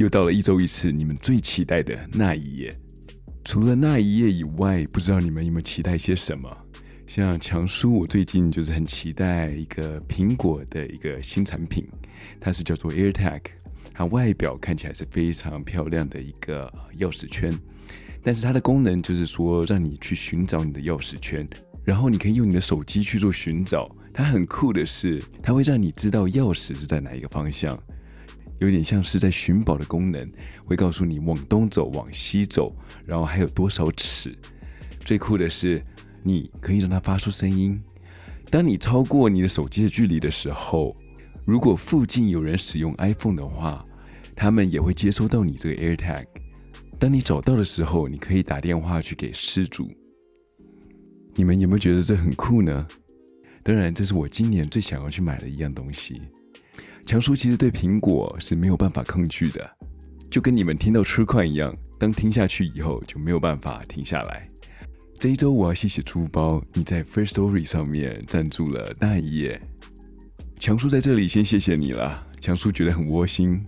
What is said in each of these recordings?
又到了一周一次你们最期待的那一页。除了那一页以外，不知道你们有没有期待些什么？像强叔，我最近就是很期待一个苹果的一个新产品，它是叫做 AirTag，它外表看起来是非常漂亮的一个钥匙圈，但是它的功能就是说让你去寻找你的钥匙圈，然后你可以用你的手机去做寻找。它很酷的是，它会让你知道钥匙是在哪一个方向，有点像是在寻宝的功能，会告诉你往东走、往西走，然后还有多少尺。最酷的是。你可以让它发出声音。当你超过你的手机的距离的时候，如果附近有人使用 iPhone 的话，他们也会接收到你这个 AirTag。当你找到的时候，你可以打电话去给失主。你们有没有觉得这很酷呢？当然，这是我今年最想要去买的一样东西。强叔其实对苹果是没有办法抗拒的，就跟你们听到车况一样，当听下去以后就没有办法停下来。这一周我要谢谢猪包，你在 First Story 上面赞助了那一页。强叔在这里先谢谢你了，强叔觉得很窝心。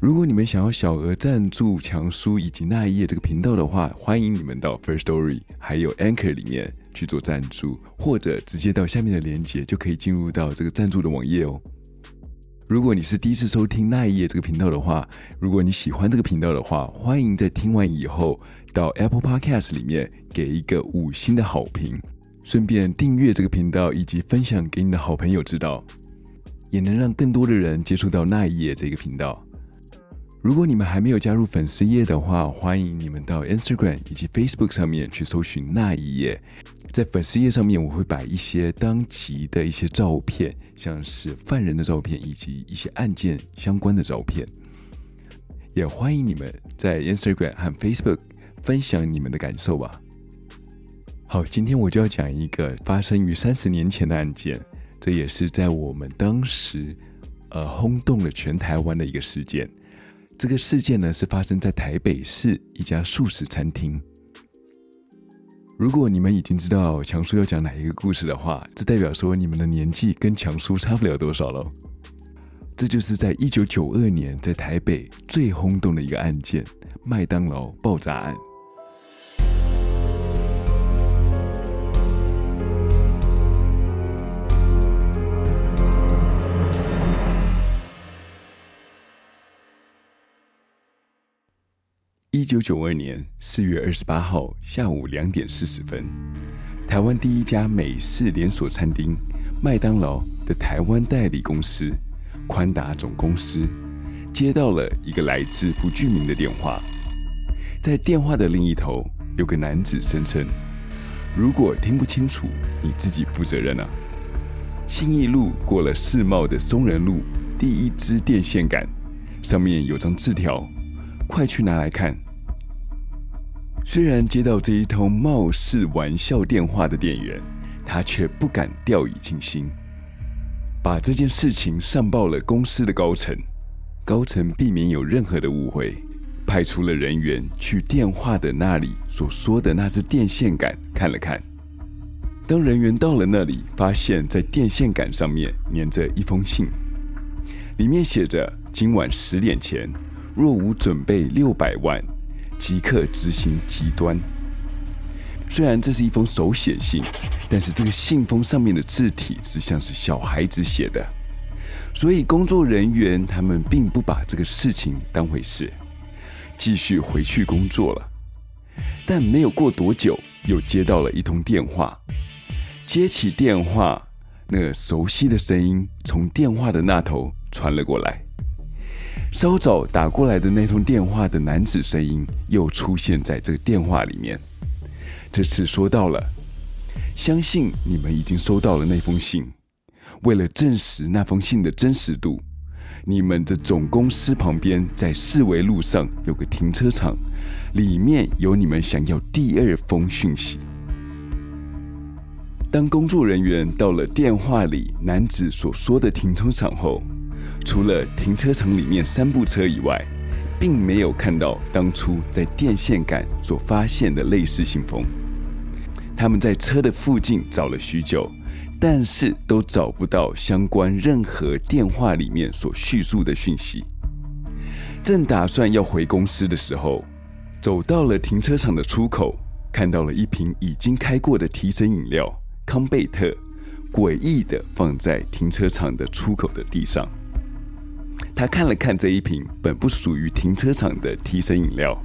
如果你们想要小额赞助强叔以及那一页这个频道的话，欢迎你们到 First Story 还有 Anchor 里面去做赞助，或者直接到下面的链接就可以进入到这个赞助的网页哦。如果你是第一次收听那一页这个频道的话，如果你喜欢这个频道的话，欢迎在听完以后到 Apple Podcast 里面给一个五星的好评，顺便订阅这个频道以及分享给你的好朋友知道，也能让更多的人接触到那一页这个频道。如果你们还没有加入粉丝页的话，欢迎你们到 Instagram 以及 Facebook 上面去搜寻那一页。在粉丝页上面，我会摆一些当集的一些照片，像是犯人的照片，以及一些案件相关的照片。也欢迎你们在 Instagram 和 Facebook 分享你们的感受吧。好，今天我就要讲一个发生于三十年前的案件，这也是在我们当时呃轰动了全台湾的一个事件。这个事件呢，是发生在台北市一家素食餐厅。如果你们已经知道强叔要讲哪一个故事的话，这代表说你们的年纪跟强叔差不了多少喽。这就是在一九九二年在台北最轰动的一个案件——麦当劳爆炸案。一九九二年四月二十八号下午两点四十分，台湾第一家美式连锁餐厅麦当劳的台湾代理公司宽达总公司接到了一个来自不具名的电话，在电话的另一头有个男子声称：“如果听不清楚，你自己负责任啊！”信义路过了世贸的松仁路第一支电线杆上面有张字条，快去拿来看。虽然接到这一通貌似玩笑电话的店员，他却不敢掉以轻心，把这件事情上报了公司的高层。高层避免有任何的误会，派出了人员去电话的那里所说的那只电线杆看了看。当人员到了那里，发现在电线杆上面粘着一封信，里面写着：“今晚十点前，若无准备六百万。”即刻执行极端。虽然这是一封手写信，但是这个信封上面的字体是像是小孩子写的，所以工作人员他们并不把这个事情当回事，继续回去工作了。但没有过多久，又接到了一通电话。接起电话，那个熟悉的声音从电话的那头传了过来。稍早打过来的那通电话的男子声音又出现在这个电话里面，这次说到了，相信你们已经收到了那封信。为了证实那封信的真实度，你们的总公司旁边在四维路上有个停车场，里面有你们想要第二封讯息。当工作人员到了电话里男子所说的停车场后，除了停车场里面三部车以外，并没有看到当初在电线杆所发现的类似信封。他们在车的附近找了许久，但是都找不到相关任何电话里面所叙述的讯息。正打算要回公司的时候，走到了停车场的出口，看到了一瓶已经开过的提神饮料康贝特，诡异的放在停车场的出口的地上。他看了看这一瓶本不属于停车场的提神饮料，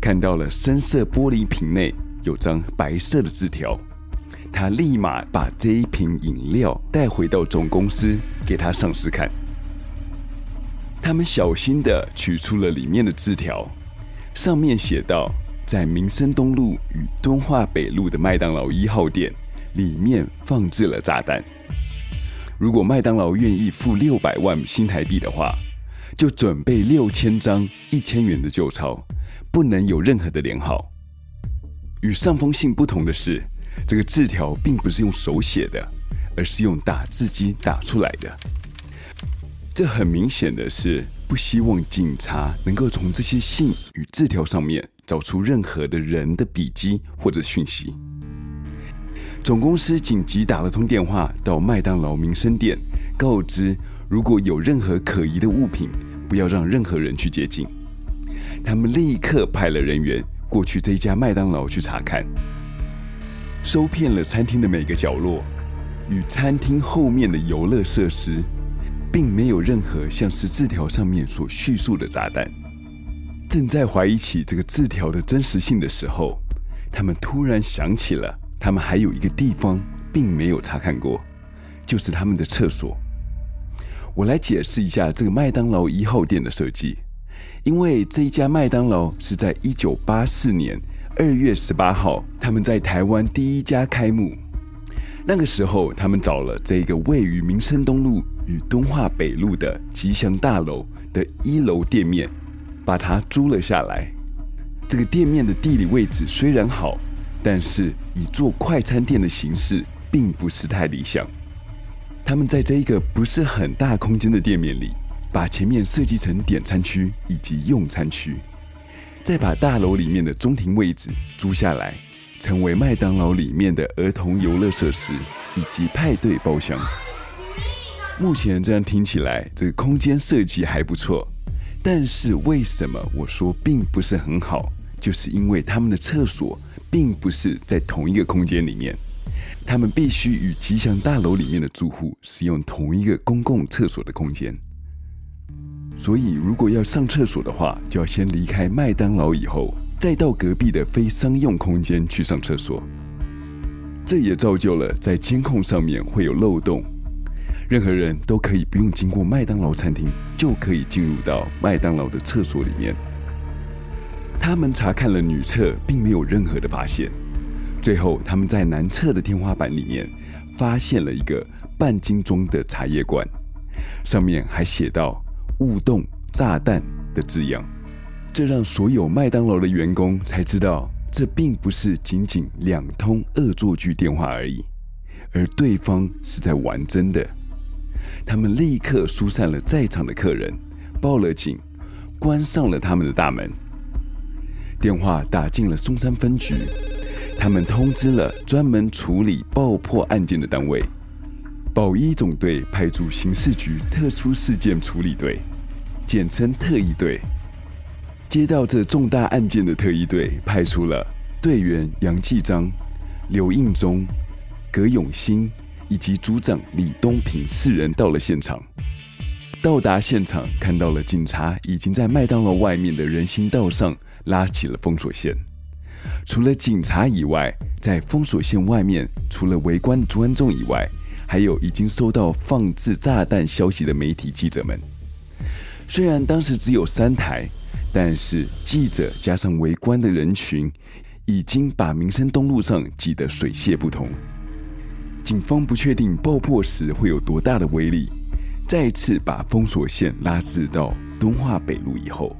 看到了深色玻璃瓶内有张白色的字条，他立马把这一瓶饮料带回到总公司给他上司看。他们小心地取出了里面的字条，上面写道：在民生东路与敦化北路的麦当劳一号店里面放置了炸弹。如果麦当劳愿意付六百万新台币的话，就准备六千张一千元的旧钞，不能有任何的连号。与上封信不同的是，这个字条并不是用手写的，而是用打字机打出来的。这很明显的是不希望警察能够从这些信与字条上面找出任何的人的笔迹或者讯息。总公司紧急打了通电话到麦当劳民生店，告知如果有任何可疑的物品，不要让任何人去接近。他们立刻派了人员过去这家麦当劳去查看，搜遍了餐厅的每个角落与餐厅后面的游乐设施。并没有任何像是字条上面所叙述的炸弹。正在怀疑起这个字条的真实性的时候，他们突然想起了，他们还有一个地方并没有查看过，就是他们的厕所。我来解释一下这个麦当劳一号店的设计，因为这一家麦当劳是在一九八四年二月十八号，他们在台湾第一家开幕。那个时候，他们找了这个位于民生东路与敦化北路的吉祥大楼的一楼店面，把它租了下来。这个店面的地理位置虽然好，但是以做快餐店的形式，并不是太理想。他们在这一个不是很大空间的店面里，把前面设计成点餐区以及用餐区，再把大楼里面的中庭位置租下来。成为麦当劳里面的儿童游乐设施以及派对包厢。目前这样听起来，这个空间设计还不错。但是为什么我说并不是很好？就是因为他们的厕所并不是在同一个空间里面，他们必须与吉祥大楼里面的住户使用同一个公共厕所的空间。所以如果要上厕所的话，就要先离开麦当劳以后。再到隔壁的非商用空间去上厕所，这也造就了在监控上面会有漏洞，任何人都可以不用经过麦当劳餐厅就可以进入到麦当劳的厕所里面。他们查看了女厕，并没有任何的发现。最后，他们在男厕的天花板里面发现了一个半斤装的茶叶罐，上面还写到“勿动炸弹”的字样。这让所有麦当劳的员工才知道，这并不是仅仅两通恶作剧电话而已，而对方是在玩真的。他们立刻疏散了在场的客人，报了警，关上了他们的大门。电话打进了松山分局，他们通知了专门处理爆破案件的单位——保一总队，派驻刑事局特殊事件处理队，简称特一队。接到这重大案件的特一队派出了队员杨继章、刘应忠、葛永新以及组长李东平四人到了现场。到达现场，看到了警察已经在麦当劳外面的人行道上拉起了封锁线。除了警察以外，在封锁线外面，除了围观的观众以外，还有已经收到放置炸弹消息的媒体记者们。虽然当时只有三台。但是记者加上围观的人群，已经把民生东路上挤得水泄不通。警方不确定爆破时会有多大的威力，再次把封锁线拉至到敦化北路以后，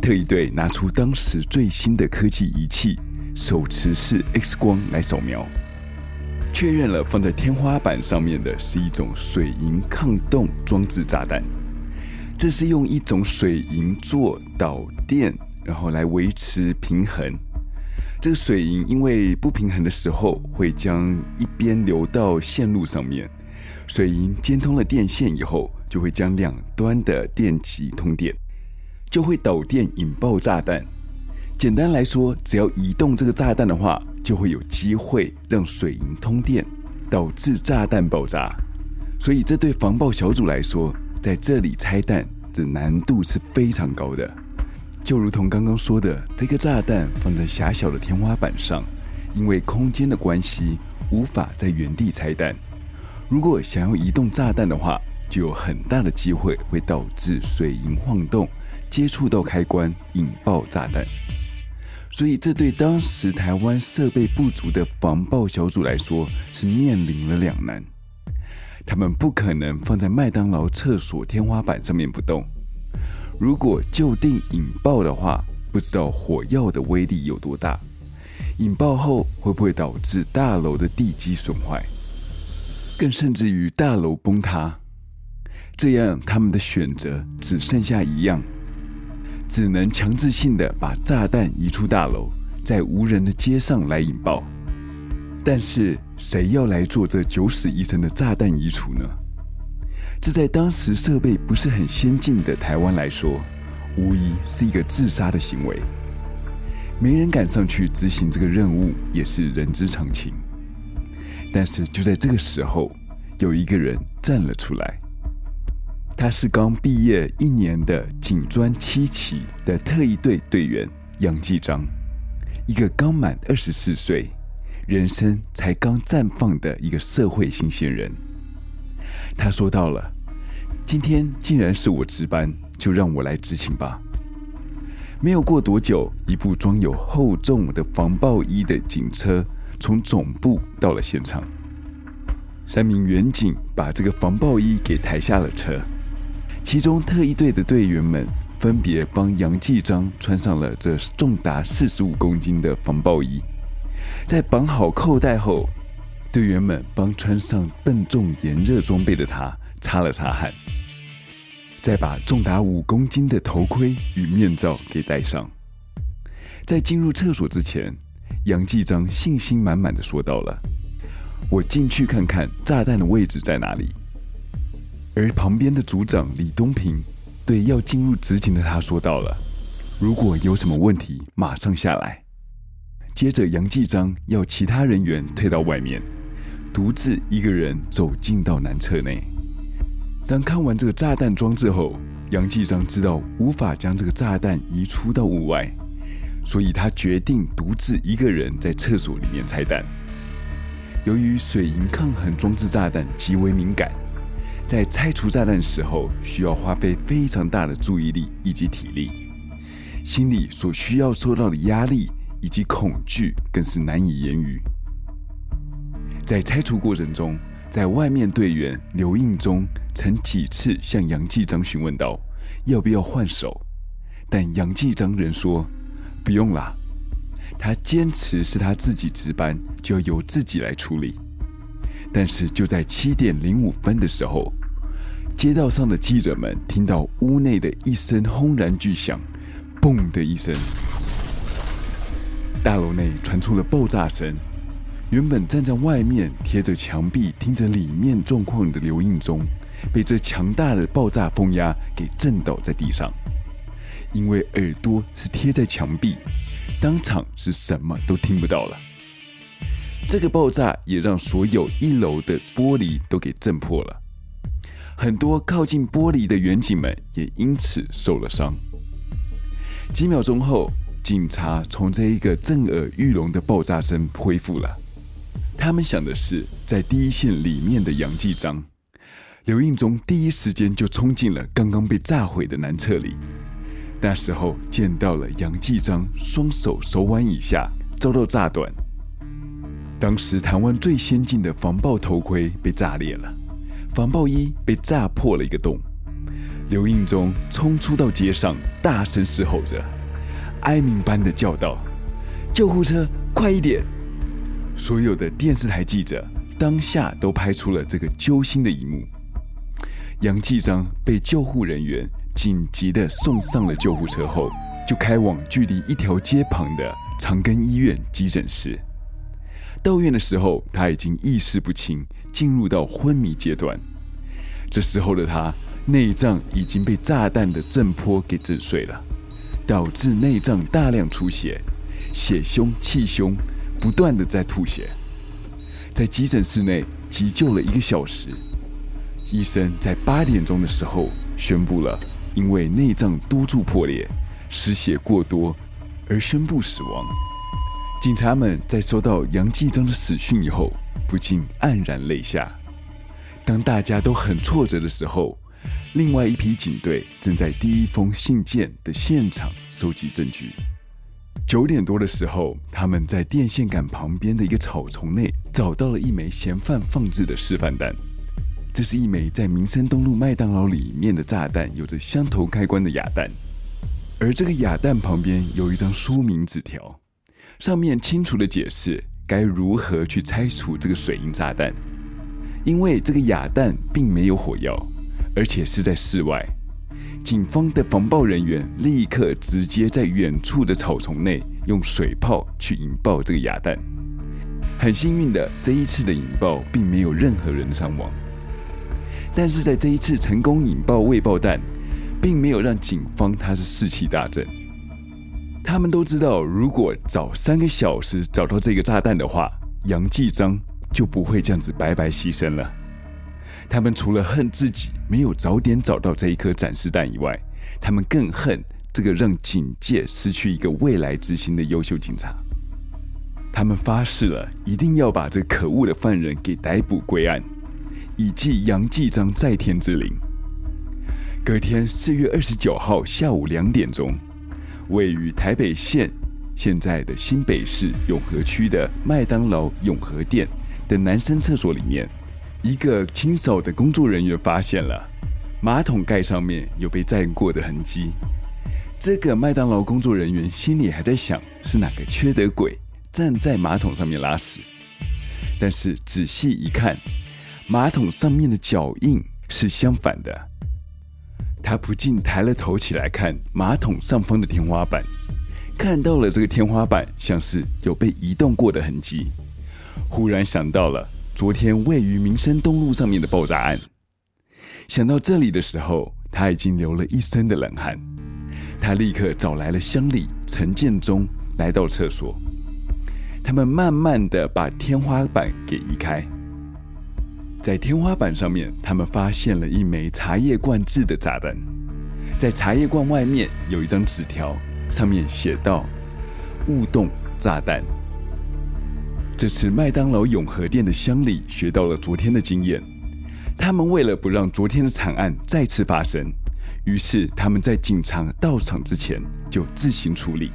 特一队拿出当时最新的科技仪器——手持式 X 光来扫描，确认了放在天花板上面的是一种水银抗冻装置炸弹。这是用一种水银做导电，然后来维持平衡。这个水银因为不平衡的时候，会将一边流到线路上面。水银接通了电线以后，就会将两端的电极通电，就会导电引爆炸弹。简单来说，只要移动这个炸弹的话，就会有机会让水银通电，导致炸弹爆炸。所以，这对防爆小组来说，在这里拆弹的难度是非常高的。就如同刚刚说的，这个炸弹放在狭小的天花板上，因为空间的关系，无法在原地拆弹。如果想要移动炸弹的话，就有很大的机会会导致水银晃动，接触到开关，引爆炸弹。所以，这对当时台湾设备不足的防爆小组来说，是面临了两难。他们不可能放在麦当劳厕所天花板上面不动。如果就地引爆的话，不知道火药的威力有多大，引爆后会不会导致大楼的地基损坏，更甚至于大楼崩塌？这样他们的选择只剩下一样，只能强制性的把炸弹移出大楼，在无人的街上来引爆。但是谁要来做这九死一生的炸弹移除呢？这在当时设备不是很先进的台湾来说，无疑是一个自杀的行为。没人敢上去执行这个任务，也是人之常情。但是就在这个时候，有一个人站了出来。他是刚毕业一年的警专七期的特异队队员杨继章，一个刚满二十四岁、人生才刚绽放的一个社会新鲜人。他说到了，今天既然是我值班，就让我来执勤吧。没有过多久，一部装有厚重的防爆衣的警车从总部到了现场。三名员警把这个防爆衣给抬下了车，其中特一队的队员们分别帮杨继章穿上了这重达四十五公斤的防爆衣，在绑好扣带后。队员们帮穿上笨重炎热装备的他擦了擦汗，再把重达五公斤的头盔与面罩给戴上。在进入厕所之前，杨继章信心满满的说到了：“我进去看看炸弹的位置在哪里。”而旁边的组长李东平对要进入执勤的他说到了：“如果有什么问题，马上下来。”接着，杨继章要其他人员退到外面。独自一个人走进到男厕内。当看完这个炸弹装置后，杨继章知道无法将这个炸弹移出到屋外，所以他决定独自一个人在厕所里面拆弹。由于水银抗衡装置炸弹极为敏感，在拆除炸弹时候需要花费非常大的注意力以及体力，心里所需要受到的压力以及恐惧更是难以言喻。在拆除过程中，在外面队员刘应忠曾几次向杨继章询问道：“要不要换手？”但杨继章仍说：“不用啦。”他坚持是他自己值班，就要由自己来处理。但是就在七点零五分的时候，街道上的记者们听到屋内的一声轰然巨响，“嘣”的一声，大楼内传出了爆炸声。原本站在外面贴着墙壁听着里面状况的刘应忠，被这强大的爆炸风压给震倒在地上。因为耳朵是贴在墙壁，当场是什么都听不到了。这个爆炸也让所有一楼的玻璃都给震破了，很多靠近玻璃的员警们也因此受了伤。几秒钟后，警察从这一个震耳欲聋的爆炸声恢复了。他们想的是，在第一线里面的杨继章、刘应忠第一时间就冲进了刚刚被炸毁的男厕里。那时候见到了杨继章双手手腕以下遭到炸断，当时台湾最先进的防爆头盔被炸裂了，防爆衣被炸破了一个洞。刘应忠冲出到街上，大声嘶吼着，哀鸣般的叫道：“救护车，快一点！”所有的电视台记者当下都拍出了这个揪心的一幕。杨继章被救护人员紧急的送上了救护车后，就开往距离一条街旁的长庚医院急诊室。到院的时候，他已经意识不清，进入到昏迷阶段。这时候的他内脏已经被炸弹的震波给震碎了，导致内脏大量出血，血胸气胸，不断的在吐血。在急诊室内急救了一个小时，医生在八点钟的时候宣布了，因为内脏多处破裂，失血过多而宣布死亡。警察们在收到杨继章的死讯以后，不禁黯然泪下。当大家都很挫折的时候，另外一批警队正在第一封信件的现场收集证据。九点多的时候，他们在电线杆旁边的一个草丛内找到了一枚嫌犯放置的示范弹。这是一枚在民生东路麦当劳里面的炸弹，有着箱头开关的哑弹。而这个哑弹旁边有一张说明纸条，上面清楚的解释该如何去拆除这个水银炸弹。因为这个哑弹并没有火药。而且是在室外，警方的防爆人员立刻直接在远处的草丛内用水炮去引爆这个哑弹。很幸运的，这一次的引爆并没有任何人伤亡。但是在这一次成功引爆未爆弹，并没有让警方他是士气大振。他们都知道，如果早三个小时找到这个炸弹的话，杨继章就不会这样子白白牺牲了。他们除了恨自己没有早点找到这一颗展示弹以外，他们更恨这个让警界失去一个未来之星的优秀警察。他们发誓了，一定要把这可恶的犯人给逮捕归案，以祭杨继章在天之灵。隔天四月二十九号下午两点钟，位于台北县现在的新北市永和区的麦当劳永和店的男生厕所里面。一个清扫的工作人员发现了马桶盖上面有被蘸过的痕迹。这个麦当劳工作人员心里还在想是哪个缺德鬼站在马桶上面拉屎，但是仔细一看，马桶上面的脚印是相反的。他不禁抬了头起来看马桶上方的天花板，看到了这个天花板像是有被移动过的痕迹，忽然想到了。昨天位于民生东路上面的爆炸案，想到这里的时候，他已经流了一身的冷汗。他立刻找来了乡里陈建忠来到厕所，他们慢慢的把天花板给移开。在天花板上面，他们发现了一枚茶叶罐制的炸弹。在茶叶罐外面有一张纸条，上面写道：“勿动炸弹。”这次麦当劳永和店的乡里学到了昨天的经验，他们为了不让昨天的惨案再次发生，于是他们在警察到场之前就自行处理。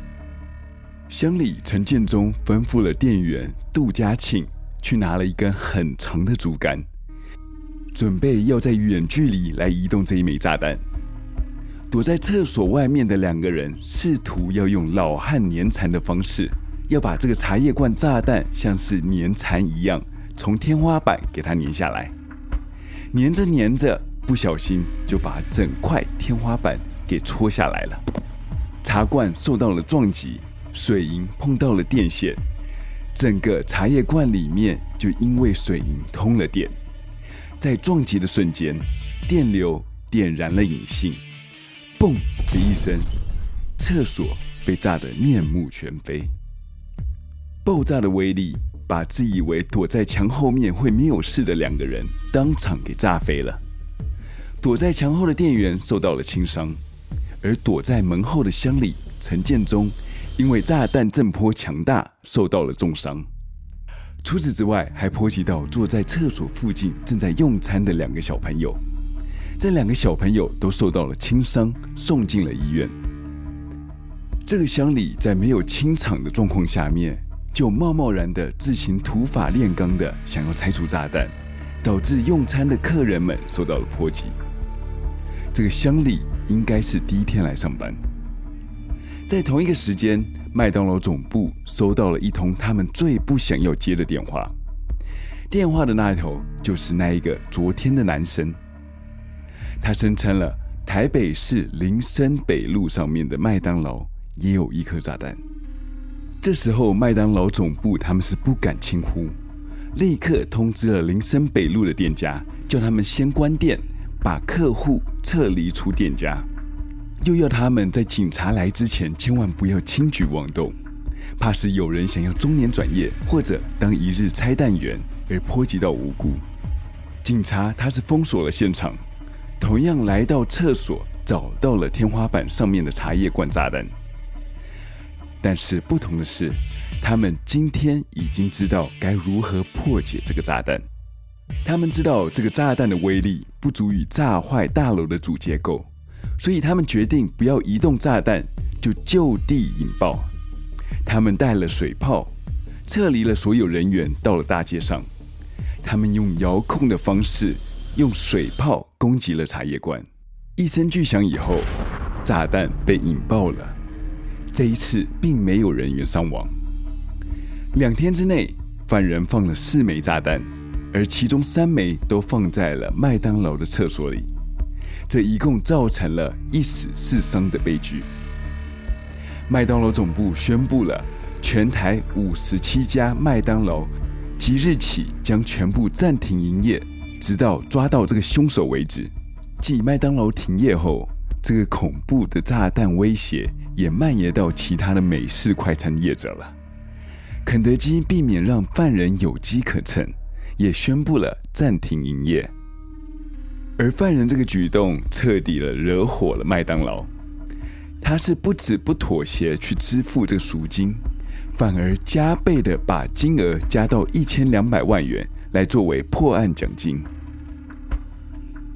乡里陈建忠吩咐了店员杜家庆去拿了一根很长的竹竿，准备要在远距离来移动这一枚炸弹。躲在厕所外面的两个人试图要用老汉黏蚕的方式。要把这个茶叶罐炸弹像是粘蚕一样，从天花板给它粘下来，粘着粘着，不小心就把整块天花板给戳下来了。茶罐受到了撞击，水银碰到了电线，整个茶叶罐里面就因为水银通了电，在撞击的瞬间，电流点燃了引信，嘣的一声，厕所被炸得面目全非。爆炸的威力把自以为躲在墙后面会没有事的两个人当场给炸飞了。躲在墙后的店员受到了轻伤，而躲在门后的乡里陈建忠因为炸弹震波强大受到了重伤。除此之外，还波及到坐在厕所附近正在用餐的两个小朋友。这两个小朋友都受到了轻伤，送进了医院。这个乡里在没有清场的状况下面。就贸贸然的自行土法炼钢的想要拆除炸弹，导致用餐的客人们受到了波及。这个乡里应该是第一天来上班，在同一个时间，麦当劳总部收到了一通他们最不想要接的电话。电话的那一头就是那一个昨天的男生，他声称了台北市林森北路上面的麦当劳也有一颗炸弹。这时候，麦当劳总部他们是不敢轻忽，立刻通知了林森北路的店家，叫他们先关店，把客户撤离出店家，又要他们在警察来之前千万不要轻举妄动，怕是有人想要中年转业或者当一日拆弹员而波及到无辜。警察他是封锁了现场，同样来到厕所找到了天花板上面的茶叶罐炸弹，但是不同的是，他们今天已经知道该如何破解这个炸弹。他们知道这个炸弹的威力不足以炸坏大楼的主结构，所以他们决定不要移动炸弹，就就地引爆。他们带了水炮，撤离了所有人员，到了大街上。他们用遥控的方式，用水炮攻击了茶叶罐。一声巨响以后，炸弹被引爆了。这一次并没有人员伤亡。两天之内，犯人放了四枚炸弹。而其中三枚都放在了麦当劳的厕所里，这一共造成了一死四伤的悲剧。麦当劳总部宣布了，全台五十七家麦当劳即日起将全部暂停营业，直到抓到这个凶手为止。继麦当劳停业后，这个恐怖的炸弹威胁也蔓延到其他的美式快餐业者了。肯德基避免让犯人有机可乘。也宣布了暂停营业，而犯人这个举动彻底的惹火了麦当劳，他是不止不妥协去支付这个赎金，反而加倍的把金额加到一千两百万元来作为破案奖金。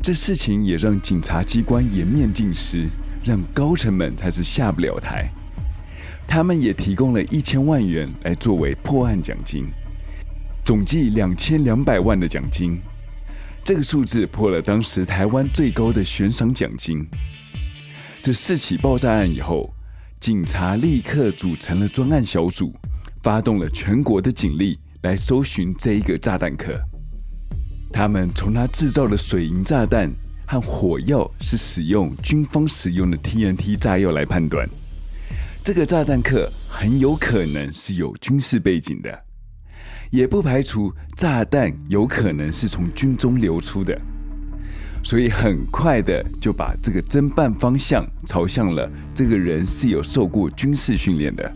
这事情也让警察机关颜面尽失，让高层们才是下不了台。他们也提供了一千万元来作为破案奖金。总计两千两百万的奖金，这个数字破了当时台湾最高的悬赏奖金。这四起爆炸案以后，警察立刻组成了专案小组，发动了全国的警力来搜寻这一个炸弹客。他们从他制造的水银炸弹和火药是使用军方使用的 TNT 炸药来判断，这个炸弹客很有可能是有军事背景的。也不排除炸弹有可能是从军中流出的，所以很快的就把这个侦办方向朝向了这个人是有受过军事训练的。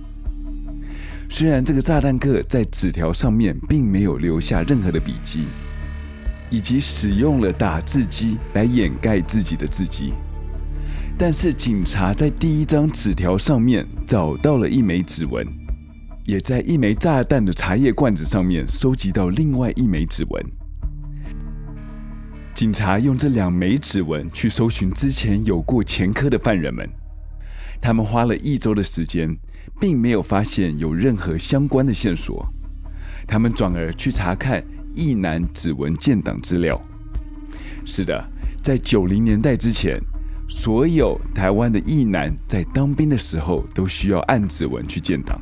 虽然这个炸弹客在纸条上面并没有留下任何的笔迹，以及使用了打字机来掩盖自己的字迹，但是警察在第一张纸条上面找到了一枚指纹。也在一枚炸弹的茶叶罐子上面收集到另外一枚指纹。警察用这两枚指纹去搜寻之前有过前科的犯人们，他们花了一周的时间，并没有发现有任何相关的线索。他们转而去查看役男指纹建档资料。是的，在九零年代之前，所有台湾的役男在当兵的时候都需要按指纹去建档。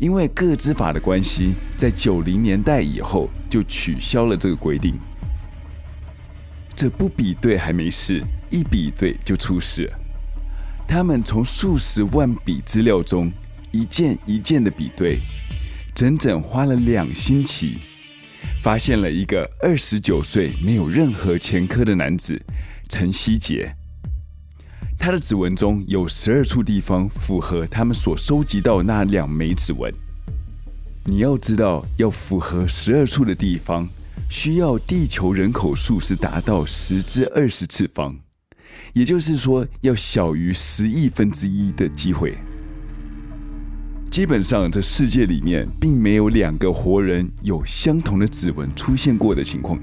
因为个资法的关系，在九零年代以后就取消了这个规定。这不比对还没事，一比对就出事。他们从数十万笔资料中一件一件的比对，整整花了两星期，发现了一个二十九岁没有任何前科的男子陈希杰。他的指纹中有十二处地方符合他们所收集到那两枚指纹。你要知道，要符合十二处的地方，需要地球人口数是达到十之二十次方，也就是说，要小于十亿分之一的机会。基本上，这世界里面并没有两个活人有相同的指纹出现过的情况。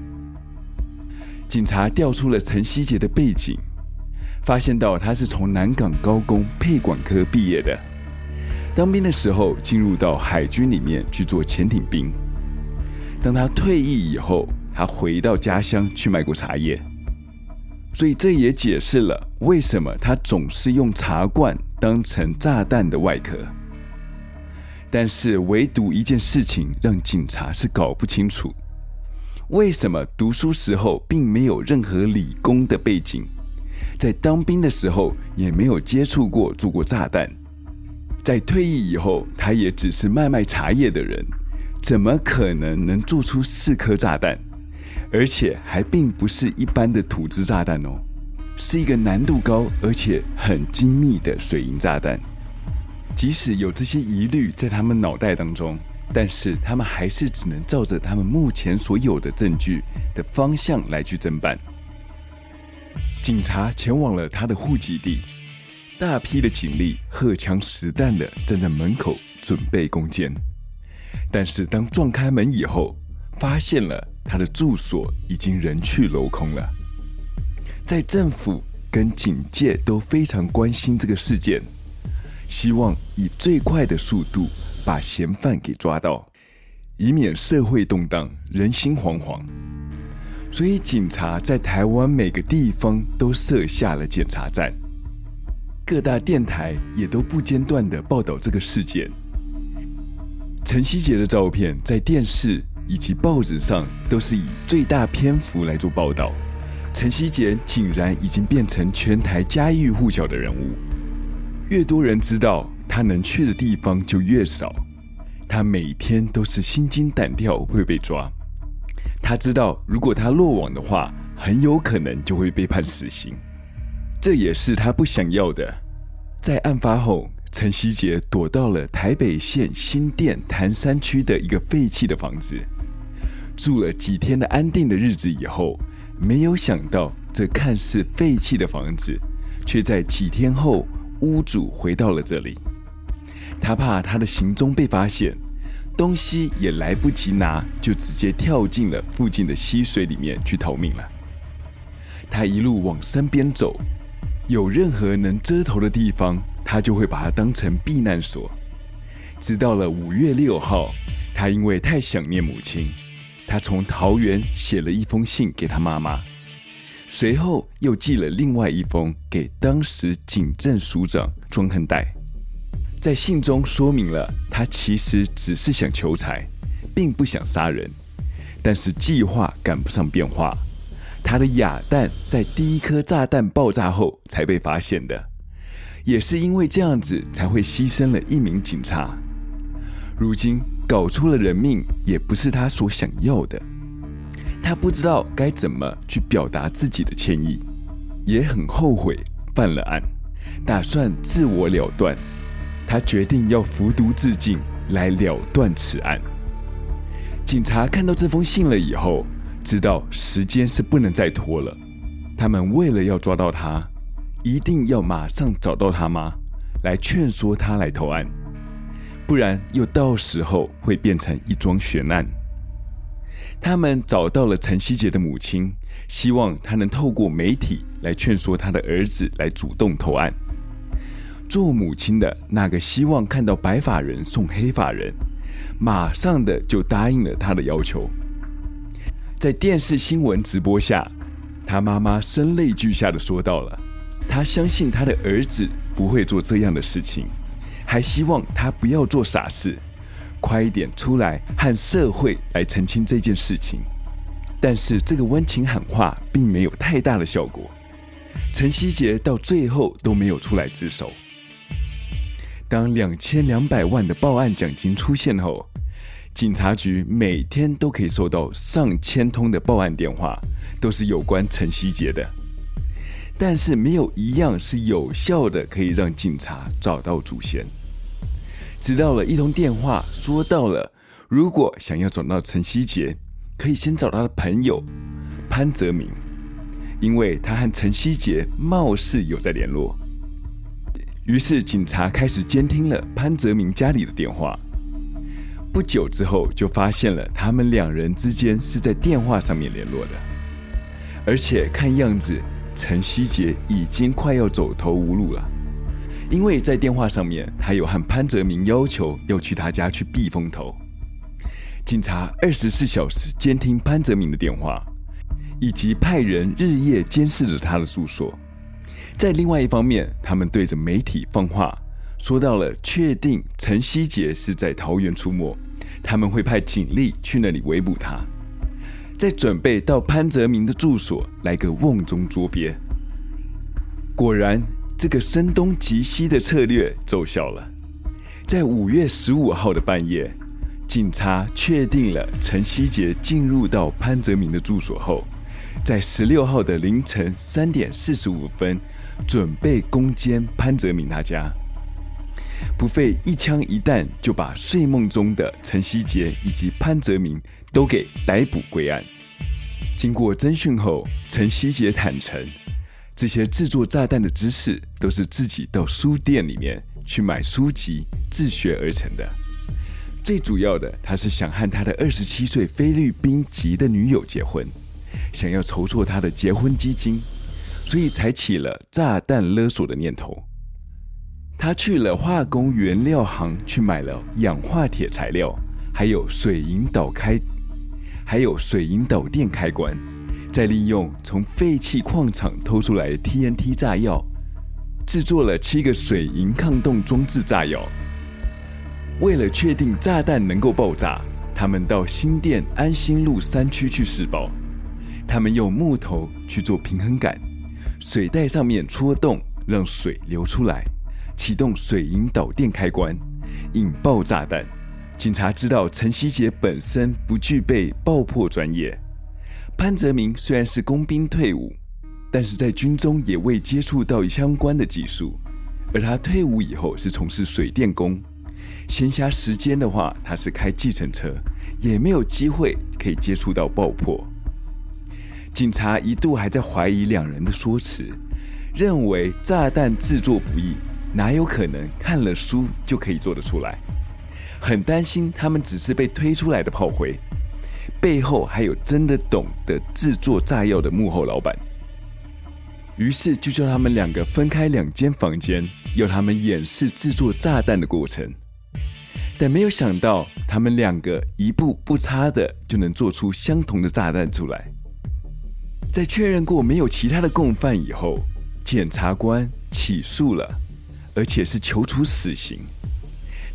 警察调出了陈希杰的背景。发现到他是从南港高工配管科毕业的，当兵的时候进入到海军里面去做潜艇兵。当他退役以后，他回到家乡去卖过茶叶，所以这也解释了为什么他总是用茶罐当成炸弹的外壳。但是唯独一件事情让警察是搞不清楚：为什么读书时候并没有任何理工的背景？在当兵的时候也没有接触过做过炸弹，在退役以后，他也只是卖卖茶叶的人，怎么可能能做出四颗炸弹？而且还并不是一般的土制炸弹哦，是一个难度高而且很精密的水银炸弹。即使有这些疑虑在他们脑袋当中，但是他们还是只能照着他们目前所有的证据的方向来去侦办。警察前往了他的户籍地，大批的警力荷枪实弹的站在门口准备攻坚。但是当撞开门以后，发现了他的住所已经人去楼空了。在政府跟警界都非常关心这个事件，希望以最快的速度把嫌犯给抓到，以免社会动荡、人心惶惶。所以警察在台湾每个地方都设下了检查站，各大电台也都不间断的报道这个事件。陈希杰的照片在电视以及报纸上都是以最大篇幅来做报道。陈希杰竟然已经变成全台家喻户晓的人物，越多人知道，他能去的地方就越少。他每天都是心惊胆跳会被抓。他知道，如果他落网的话，很有可能就会被判死刑。这也是他不想要的。在案发后。陈希杰躲到了台北县新店潭山区的一个废弃的房子，住了几天的安定的日子以后，没有想到这看似废弃的房子，却在几天后屋主回到了这里。他怕他的行踪被发现，东西也来不及拿，就直接跳进了附近的溪水里面去逃命了。他一路往山边走，有任何能遮头的地方。他就会把它当成避难所。直到了五月六号，他因为太想念母亲，他从桃园写了一封信给他妈妈，随后又寄了另外一封给当时警政署长庄亨代。在信中说明了，他其实只是想求财，并不想杀人，但是计划赶不上变化。他的哑弹在第一颗炸弹爆炸后才被发现的。也是因为这样子，才会牺牲了一名警察。如今搞出了人命，也不是他所想要的。他不知道该怎么去表达自己的歉意，也很后悔犯了案，打算自我了断。他决定要服毒自尽来了断此案。警察看到这封信了以后，知道时间是不能再拖了。他们为了要抓到他。一定要马上找到他妈，来劝说他来投案，不然又到时候会变成一桩悬案。他们找到了陈希杰的母亲，希望他能透过媒体来劝说他的儿子来主动投案。做母亲的那个希望看到白发人送黑发人，马上的就答应了他的要求。在电视新闻直播下，他妈妈声泪俱下的说道了。他相信他的儿子不会做这样的事情，还希望他不要做傻事，快一点出来和社会来澄清这件事情。但是这个温情喊话并没有太大的效果，陈希杰到最后都没有出来自首。当两千两百万的报案奖金出现后，警察局每天都可以收到上千通的报案电话，都是有关陈希杰的。但是没有一样是有效的，可以让警察找到祖先。直到了一通电话，说到了，如果想要找到陈希杰，可以先找他的朋友潘泽明，因为他和陈希杰貌似有在联络。于是警察开始监听了潘泽明家里的电话。不久之后，就发现了他们两人之间是在电话上面联络的，而且看样子。陈希杰已经快要走投无路了，因为在电话上面，他有和潘泽明要求要去他家去避风头。警察二十四小时监听潘泽明的电话，以及派人日夜监视着他的住所。在另外一方面，他们对着媒体放话，说到了确定陈希杰是在桃园出没，他们会派警力去那里围捕他。在准备到潘泽明的住所来个瓮中捉鳖，果然这个声东击西的策略奏效了。在五月十五号的半夜，警察确定了陈希杰进入到潘泽明的住所后，在十六号的凌晨三点四十五分，准备攻坚潘泽明他家，不费一枪一弹就把睡梦中的陈希杰以及潘泽明都给逮捕归案。经过侦讯后，陈希杰坦承，这些制作炸弹的知识都是自己到书店里面去买书籍自学而成的。最主要的，他是想和他的二十七岁菲律宾籍的女友结婚。想要筹措他的结婚基金，所以才起了炸弹勒索的念头。他去了化工原料行去买了氧化铁材料，还有水银导开，还有水银导电开关，再利用从废弃矿场偷出来的 TNT 炸药，制作了七个水银抗冻装置炸药。为了确定炸弹能够爆炸，他们到新店安心路三区去试爆。他们用木头去做平衡杆，水袋上面戳洞，让水流出来，启动水银导电开关，引爆炸弹。警察知道陈希杰本身不具备爆破专业，潘泽明虽然是工兵退伍，但是在军中也未接触到相关的技术，而他退伍以后是从事水电工，闲暇时间的话，他是开计程车，也没有机会可以接触到爆破。警察一度还在怀疑两人的说辞，认为炸弹制作不易，哪有可能看了书就可以做得出来？很担心他们只是被推出来的炮灰，背后还有真的懂得制作炸药的幕后老板。于是就叫他们两个分开两间房间，要他们演示制作炸弹的过程。但没有想到，他们两个一步不差的就能做出相同的炸弹出来。在确认过没有其他的共犯以后，检察官起诉了，而且是求处死刑。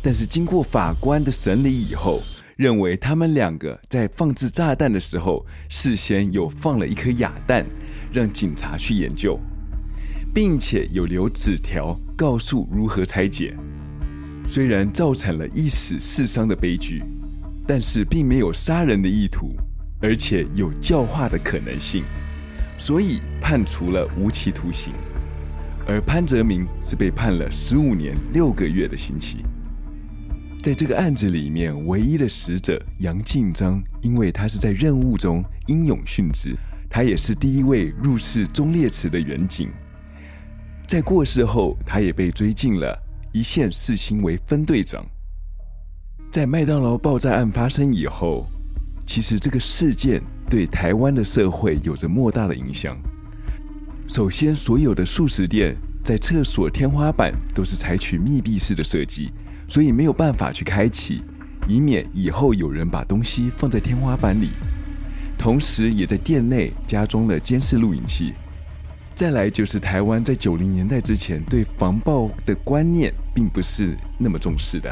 但是经过法官的审理以后，认为他们两个在放置炸弹的时候，事先有放了一颗哑弹，让警察去研究，并且有留纸条告诉如何拆解。虽然造成了一死四伤的悲剧，但是并没有杀人的意图，而且有教化的可能性。所以判处了无期徒刑，而潘泽明是被判了十五年六个月的刑期。在这个案子里面，唯一的死者杨进章，因为他是在任务中英勇殉职，他也是第一位入世忠烈祠的员警。在过世后，他也被追进了一线四星为分队长。在麦当劳爆炸案发生以后，其实这个事件。对台湾的社会有着莫大的影响。首先，所有的速食店在厕所天花板都是采取密闭式的设计，所以没有办法去开启，以免以后有人把东西放在天花板里。同时，也在店内加装了监视录影器。再来就是台湾在九零年代之前对防爆的观念并不是那么重视的。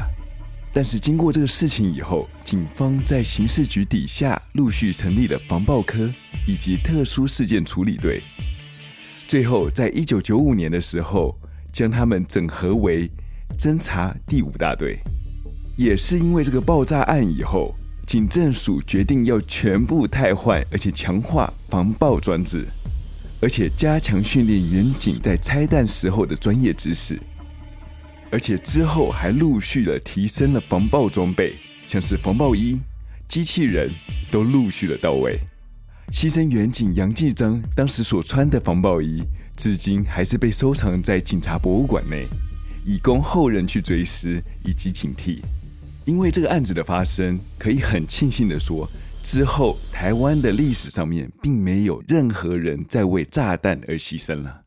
但是经过这个事情以后，警方在刑事局底下陆续成立了防爆科以及特殊事件处理队，最后在一九九五年的时候，将他们整合为侦查第五大队。也是因为这个爆炸案以后，警政署决定要全部汰换，而且强化防爆装置，而且加强训练员警在拆弹时候的专业知识。而且之后还陆续的提升了防爆装备，像是防爆衣、机器人都陆续的到位。牺牲员警杨继章当时所穿的防爆衣，至今还是被收藏在警察博物馆内，以供后人去追思以及警惕。因为这个案子的发生，可以很庆幸的说，之后台湾的历史上面并没有任何人再为炸弹而牺牲了。